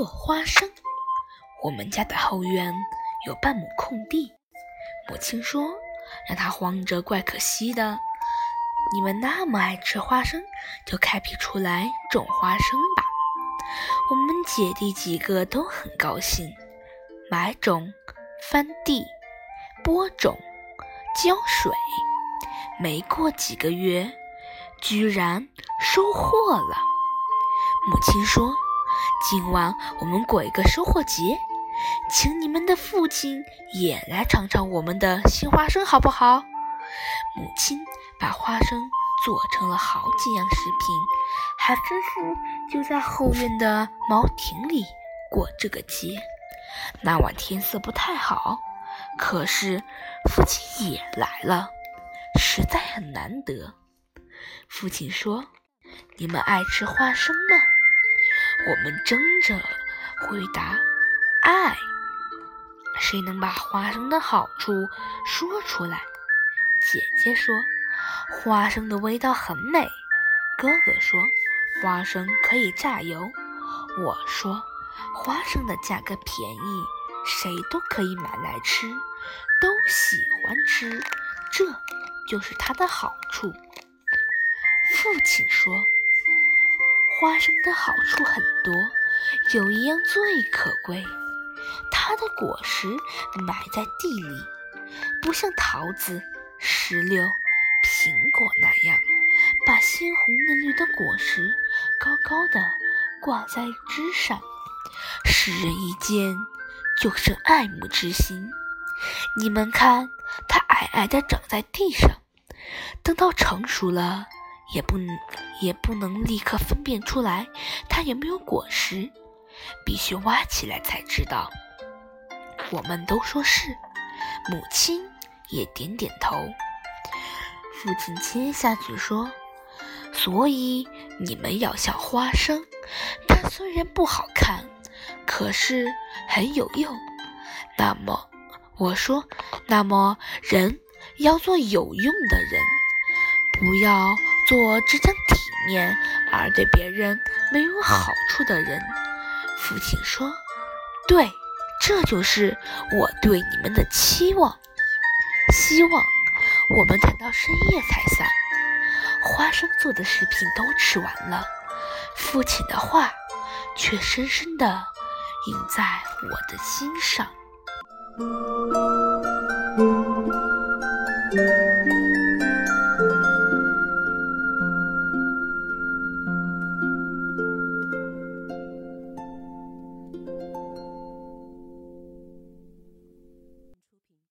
做花生。我们家的后院有半亩空地，母亲说让它荒着怪可惜的。你们那么爱吃花生，就开辟出来种花生吧。我们姐弟几个都很高兴，买种、翻地、播种、浇水。没过几个月，居然收获了。母亲说：“今晚我们过一个收获节，请你们的父亲也来尝尝我们的新花生，好不好？”母亲把花生做成了好几样食品，还吩咐就在后院的茅亭里过这个节。那晚天色不太好，可是父亲也来了，实在很难得。父亲说：“你们爱吃花生吗？”我们争着回答：“爱。”谁能把花生的好处说出来？姐姐说：“花生的味道很美。”哥哥说：“花生可以榨油。”我说：“花生的价格便宜，谁都可以买来吃，都喜欢吃，这就是它的好处。”父亲说：“花生的好处很多，有一样最可贵，它的果实埋在地里，不像桃子。”石榴、苹果那样，把鲜红嫩绿的果实高高的挂在枝上，使人一见就生爱慕之心。你们看，它矮矮的长在地上，等到成熟了，也不也不能立刻分辨出来它有没有果实，必须挖起来才知道。我们都说是，母亲。也点点头。父亲接下去说：“所以你们要像花生，它虽然不好看，可是很有用。那么，我说，那么人要做有用的人，不要做只讲体面而对别人没有好处的人。”父亲说：“对，这就是我对你们的期望。”希望我们等到深夜才散。花生做的食品都吃完了，父亲的话却深深地印在我的心上。